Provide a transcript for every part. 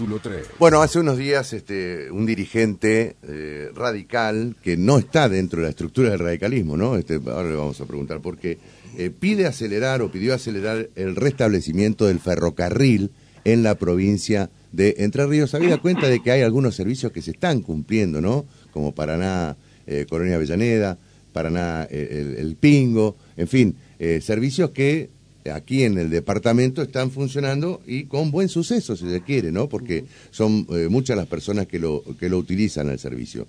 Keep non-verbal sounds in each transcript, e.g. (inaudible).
Capítulo 3. Bueno, hace unos días este, un dirigente eh, radical que no está dentro de la estructura del radicalismo, ¿no? Este, ahora le vamos a preguntar por qué, eh, pide acelerar o pidió acelerar el restablecimiento del ferrocarril en la provincia de Entre Ríos. Habida cuenta de que hay algunos servicios que se están cumpliendo, ¿no? Como Paraná, eh, Colonia Avellaneda, Paraná, eh, el, el Pingo, en fin, servicios que aquí en el departamento están funcionando y con buen suceso, si se quiere, ¿no? Porque son eh, muchas las personas que lo, que lo utilizan el servicio.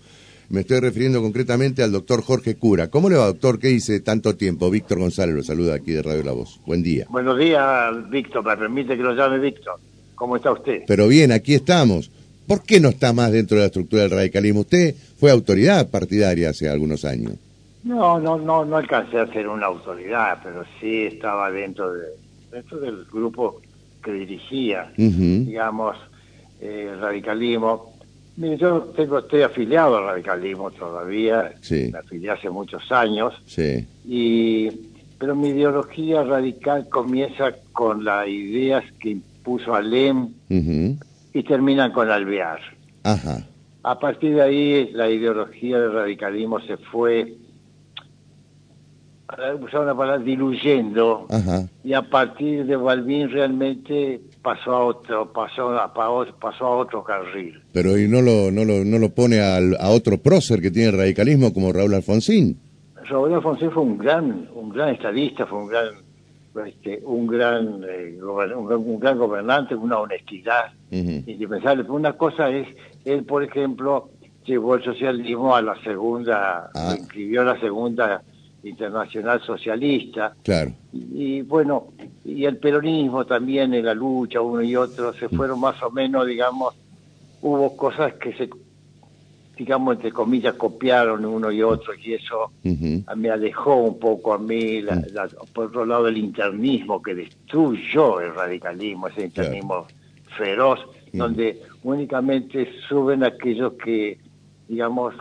Me estoy refiriendo concretamente al doctor Jorge Cura. ¿Cómo le va, doctor? ¿Qué dice tanto tiempo? Víctor González lo saluda aquí de Radio La Voz. Buen día. Buenos días, Víctor. Me permite que lo llame Víctor. ¿Cómo está usted? Pero bien, aquí estamos. ¿Por qué no está más dentro de la estructura del radicalismo? Usted fue autoridad partidaria hace algunos años. No, no, no, no alcancé a ser una autoridad, pero sí estaba dentro de dentro del grupo que dirigía, digamos, eh, el radicalismo. Mire, yo tengo, estoy afiliado al radicalismo todavía, Sí. me afilié hace muchos años, Sí. y pero mi ideología radical comienza con las ideas que impuso Alem y terminan con Alvear. Ajá. A partir de ahí, la ideología del radicalismo se fue, usar una palabra, diluyendo, Ajá. y a partir de Balbín realmente pasó a otro, pasó a, pa- pasó a otro carril. Pero ¿y no lo, no lo, no lo pone al- a otro prócer que tiene el radicalismo como Raúl Alfonsín? Raúl Alfonsín fue un gran, un gran estadista, fue un gran, este, un gran, eh, un, gran- un gran gobernante, una honestidad Ujú. indispensable. Pero una cosa es, él, por ejemplo, llevó el socialismo a la segunda, Ah. inscribió la segunda internacional socialista. Claro. Y, y, bueno, y el peronismo también en la lucha, uno y otro, se fueron más o menos, digamos, hubo cosas que se, digamos, entre comillas, copiaron uno y otro, y eso me alejó un poco a mí, la- la- por otro lado, el internismo que destruyó el radicalismo, ese internismo feroz, donde únicamente suben aquellos que, digamos,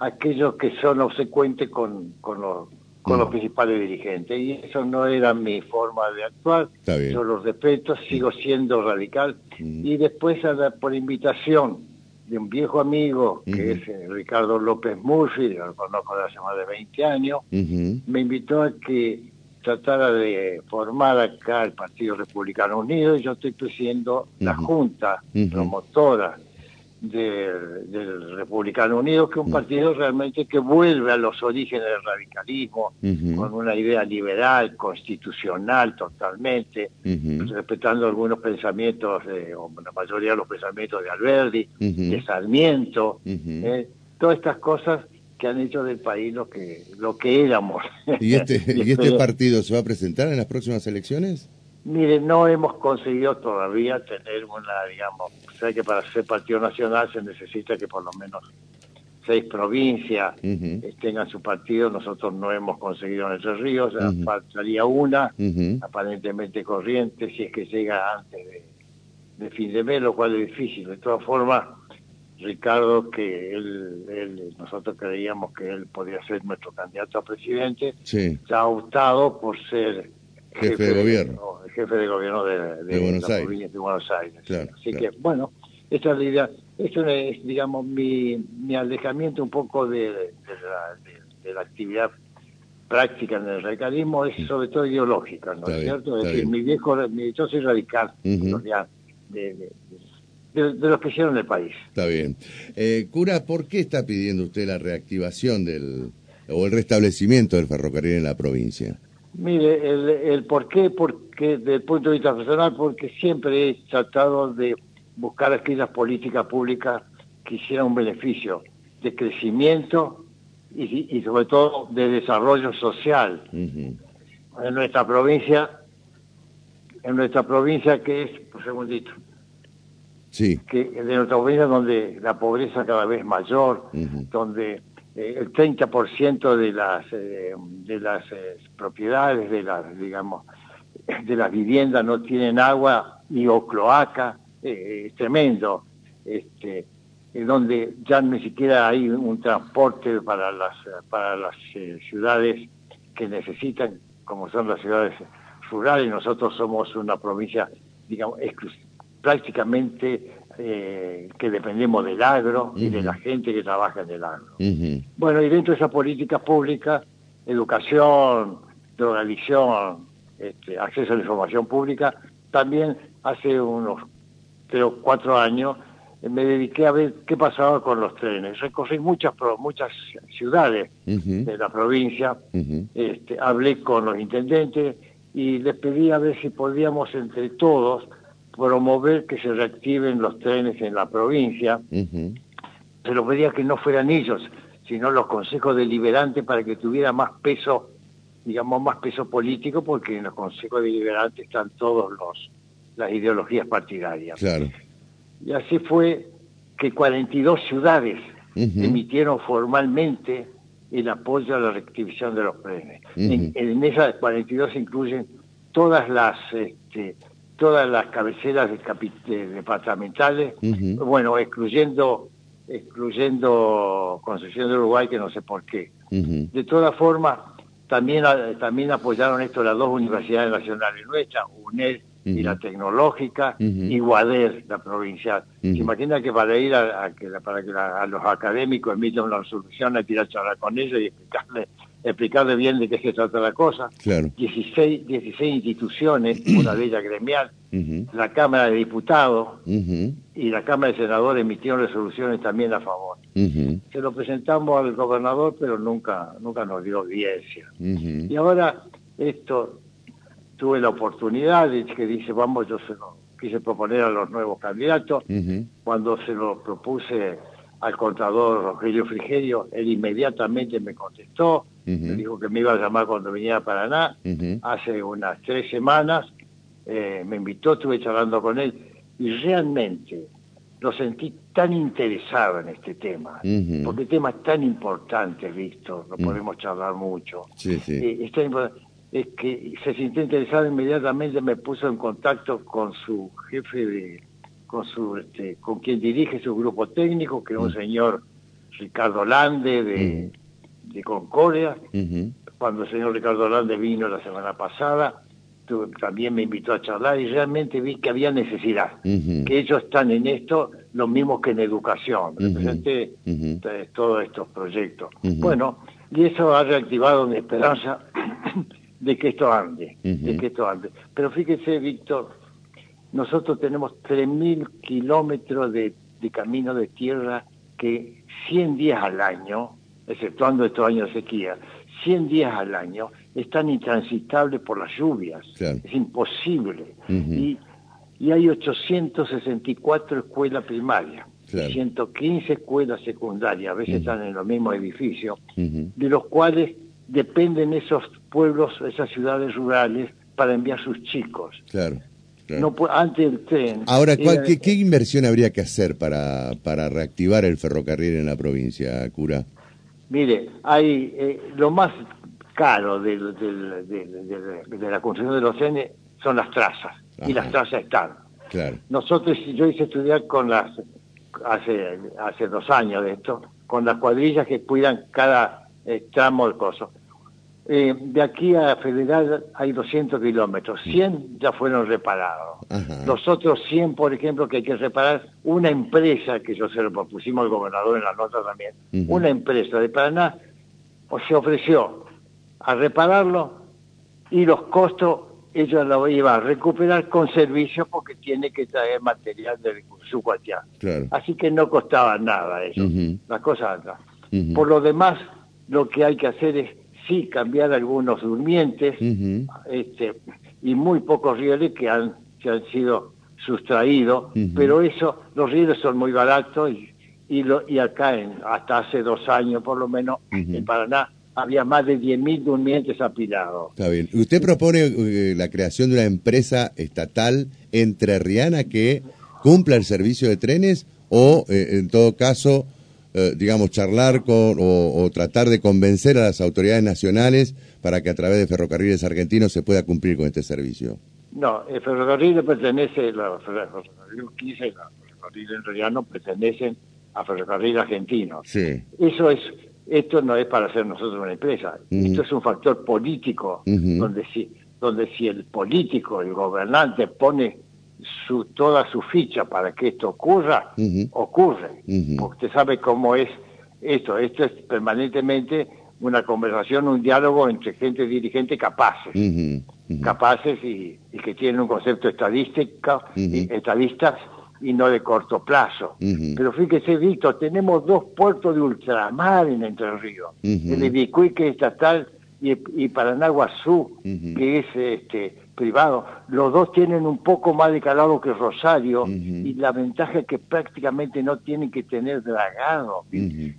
aquellos que son obsecuentes con, con, los, con los principales dirigentes. Y eso no era mi forma de actuar. Yo los respeto, sigo siendo radical. Mm. Y después, a la- por invitación de un viejo amigo, que es eh, Ricardo López Murphy, lo conozco de hace más de 20 años, me invitó a que tratara de formar acá el Partido Republicano Unido. Y yo estoy presidiendo la junta promotora del, del Republicano Unido, que es un partido realmente que vuelve a los orígenes del radicalismo, con una idea liberal, constitucional totalmente, respetando algunos pensamientos, de, o la mayoría de los pensamientos de Alberti, de Sarmiento, eh, todas estas cosas que han hecho del país lo que lo que éramos. ¿Y este, (laughs) ¿Y este partido se va a presentar en las próximas elecciones? Mire, no hemos conseguido todavía tener una, digamos, sé que para ser partido nacional se necesita que por lo menos seis provincias tengan su partido. Nosotros no hemos conseguido en Entre Ríos, ya Ujú. faltaría una, aparentemente corriente, si es que llega antes de, de fin de mes, lo cual es difícil. De todas formas, Ricardo, que él, él- nosotros creíamos que él podía ser nuestro candidato a presidente, Sí. ya ha optado por ser Jefe de gobierno. Jefe de gobierno de, de, De Buenos la Aires. provincia de Buenos Aires. Claro, Así claro. que, bueno, esta es la idea. Esto es, digamos, mi, mi alejamiento un poco de, de la, actividad práctica en el radicalismo, es sobre todo ideológica, ¿no es cierto? Es decir, bien. mi viejo, mi, yo soy radical, de, de- de- de los que hicieron el país. Está bien. Eh, cura, ¿por qué está pidiendo usted la reactivación del o el restablecimiento del ferrocarril en la provincia? Mire, el, el por qué, porque desde el punto de vista personal, porque siempre he tratado de buscar aquellas políticas públicas que hicieran un beneficio de crecimiento y, y sobre todo de desarrollo social. En nuestra provincia, en nuestra provincia que es, un segundito, Sí. que de nuestra provincia donde la pobreza cada vez mayor, Ujú. donde eh, el 30% de las eh, de las eh, propiedades de las digamos de las viviendas no tienen agua ni o cloaca, eh, es tremendo. Este, eh, donde ya ni siquiera hay un transporte para las para las eh, ciudades que necesitan, como son las ciudades rurales. Nosotros somos una provincia, digamos, prácticamente eh, que dependemos del agro y de la gente que trabaja en el agro. Bueno, y dentro de esa política pública, educación, drogadicción, este, acceso a la información pública, también hace unos tres o cuatro años eh, me dediqué a ver qué pasaba con los trenes. Recorrí muchas muchas ciudades de la provincia, este, hablé con los intendentes y les pedí a ver si podíamos entre todos promover que se reactiven los trenes en la provincia. Se lo pedía que no fueran ellos, sino los consejos deliberantes para que tuviera más peso, digamos, más peso político, porque en los consejos deliberantes están todos los las ideologías partidarias. Y así fue que 42 ciudades emitieron formalmente el apoyo a la reactivación de los trenes. en, esas 42 se incluyen todas las este, todas las cabeceras departamentales, bueno, excluyendo excluyendo Concepción de Uruguay, que no sé por qué. De todas formas, también, también apoyaron esto las dos universidades nacionales nuestras, UNED y la tecnológica, y Guader, la provincial. ¿Se imagina que para ir a, que, para que a los académicos emitan una resolución, a tirar charlar con ellos y explicarle, explicarle bien de qué se trata la cosa? Claro. 16, 16 instituciones, (clears throat) una de ellas gremial, la Cámara de Diputados y la Cámara de Senadores emitieron resoluciones también a favor. Se lo presentamos al gobernador, pero nunca, nunca nos dio audiencia. Y ahora esto tuve la oportunidad de que dice, vamos, yo se lo quise proponer a los nuevos candidatos. Cuando se lo propuse al contador Rogelio Frigerio, él inmediatamente me contestó, me dijo que me iba a llamar cuando viniera a Paraná. Hace unas tres semanas eh, me invitó, estuve charlando con él y realmente lo sentí tan interesado en este tema, porque el tema es tan importante, Víctor, lo podemos charlar mucho. Sí, sí. Eh, es que se sintió interesado inmediatamente me puso en contacto con su jefe de con su este, con quien dirige su grupo técnico que es un mm. señor Ricardo Lande de, mm. de Concordia. Cuando el señor Ricardo Lande vino la semana pasada también me invitó a charlar y realmente vi que había necesidad que ellos están en esto lo mismo que en educación representé todos estos proyectos. Bueno y eso ha reactivado mi esperanza (clears throat) de que esto ande, de que esto ande. Pero fíjese, Víctor, nosotros tenemos 3.000 kilómetros de, de camino de tierra que 100 días al año, exceptuando estos años de sequía, 100 días al año están intransitables por las lluvias. Es imposible. y, y hay 864 escuelas primarias. 115 escuelas secundarias, a veces están en los mismos edificios, de los cuales dependen esos pueblos, esas ciudades rurales para enviar sus chicos. Claro. No, antes del tren. Ahora, qué, inversión habría que hacer para, para reactivar el ferrocarril en la provincia, Cura? Mire, hay eh, lo más caro de, la construcción de los trenes son las trazas, y las trazas están. Claro. Nosotros, yo hice estudiar con las, hace, hace dos años de esto, con las cuadrillas que cuidan cada eh, tramo del coso. Eh, de aquí a Federal hay 200 kilómetros, 100 ya fueron reparados. Los otros 100, por ejemplo, que hay que reparar, una empresa, que yo se lo propusimos al gobernador en la nota también, una empresa de Paraná se ofreció a repararlo y los costos ella lo iba a recuperar con servicios porque tiene que traer material de su Claro. Así que no costaba nada eso, las cosas Por lo demás, lo que hay que hacer es sí cambiar algunos durmientes este, y muy pocos rieles que han, que han sido sustraídos, pero eso, los rieles son muy baratos y, y, lo, y acá en, hasta hace dos años por lo menos en Paraná había más de 10.000 durmientes apilados. Está bien. ¿Usted propone eh, la creación de una empresa estatal entrerriana que cumpla el servicio de trenes o, eh, en todo caso, eh, digamos, charlar con o, tratar de convencer a las autoridades nacionales para que a través de ferrocarriles argentinos se pueda cumplir con este servicio? No, el ferrocarril pertenece, la ferrocarril 15 la ferrocarril en pertenecen a ferrocarril argentino. Sí. Eso es, esto no es para hacer nosotros una empresa, esto es un factor político, donde si, donde si el político, el gobernante pone su, toda su ficha para que esto ocurra, ocurre. Porque usted sabe cómo es esto. Esto es permanentemente una conversación, un diálogo entre gente dirigente capaces. Capaces y, que tienen un concepto estadístico, y, estadistas y no de corto plazo. Pero fíjese, Víctor, tenemos dos puertos de ultramar en Entre Ríos. El Ibicuí, que es estatal, y, y Paranaguazú, que es este privado. Los dos tienen un poco más de calado que Rosario y la ventaja es que prácticamente no tienen que tener dragado.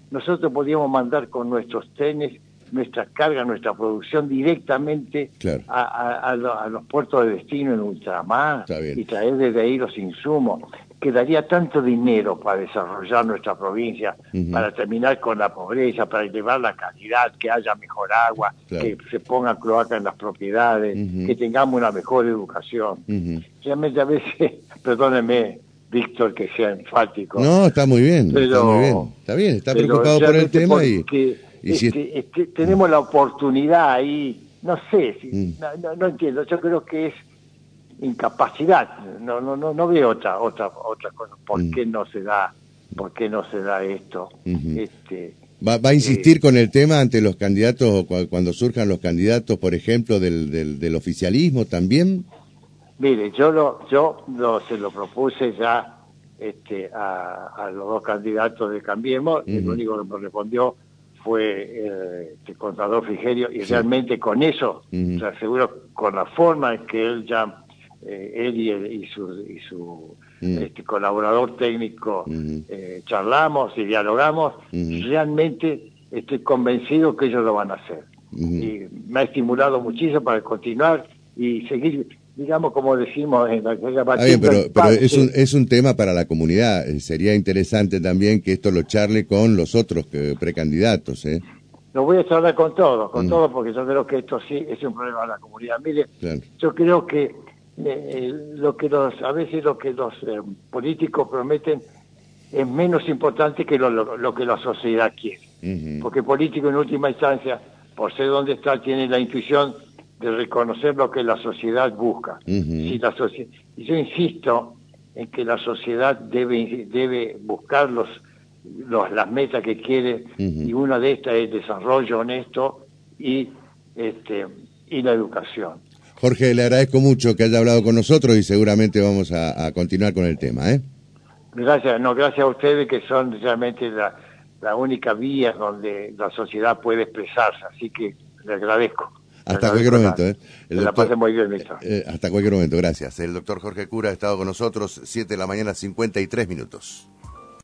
Nosotros podíamos mandar con nuestros trenes nuestra carga, nuestra producción directamente a, los puertos de destino en ultramar y traer desde ahí los insumos quedaría tanto dinero para desarrollar nuestra provincia, para terminar con la pobreza, para elevar la calidad, que haya mejor agua, que se ponga cloaca en las propiedades, que tengamos una mejor educación. Realmente a veces, (laughs) perdóneme, Víctor, que sea enfático. No, está muy bien, está muy bien. Está bien, está preocupado por el tema y, este, este, tenemos la oportunidad ahí, no sé, si, no entiendo, yo creo que es incapacidad. No, no, no, no veo otra, otra, otra cosa. ¿Por mm. qué no se da, por qué no se da esto? este, ¿Va, ¿Va, a insistir eh, con el tema ante los candidatos, cuando surjan los candidatos, por ejemplo, del, del, del oficialismo también? Mire, yo lo, yo lo, se lo propuse ya este, a, a los dos candidatos de Cambiemos, el único que me respondió fue eh, el contador Frigerio, y realmente con eso, uh aseguro, con la forma en que él ya eh, él y, su, y su mm. este, colaborador técnico mm. eh, charlamos y dialogamos, mm. realmente estoy convencido que ellos lo van a hacer. Y me ha estimulado muchísimo para continuar y seguir, digamos, como decimos en aquella batalla. pero, pero es, un, es un tema para la comunidad. Eh, sería interesante también que esto lo charle con los otros precandidatos. ¿eh? Lo voy a charlar con todos, con todos, porque yo creo que esto sí es un problema de la comunidad. Mire, yo creo que eh, lo que los, a veces lo que los eh, políticos prometen es menos importante que lo, que la sociedad quiere. Porque el político en última instancia, por ser donde está, tiene la intuición de reconocer lo que la sociedad busca. si la y yo insisto en que la sociedad debe, debe buscar los, los, las metas que quiere y una de estas es desarrollo honesto y, este, y la educación. Jorge, le agradezco mucho que haya hablado con nosotros y seguramente vamos a, continuar con el tema. ¿eh? Gracias, no, gracias a ustedes que son realmente la, única vía donde la sociedad puede expresarse, así que le agradezco. Hasta cualquier momento. ¿eh? la pase muy bien, eh, eh, hasta cualquier momento, gracias. El doctor Jorge Cura ha estado con nosotros, 7 de la mañana, 53 minutos.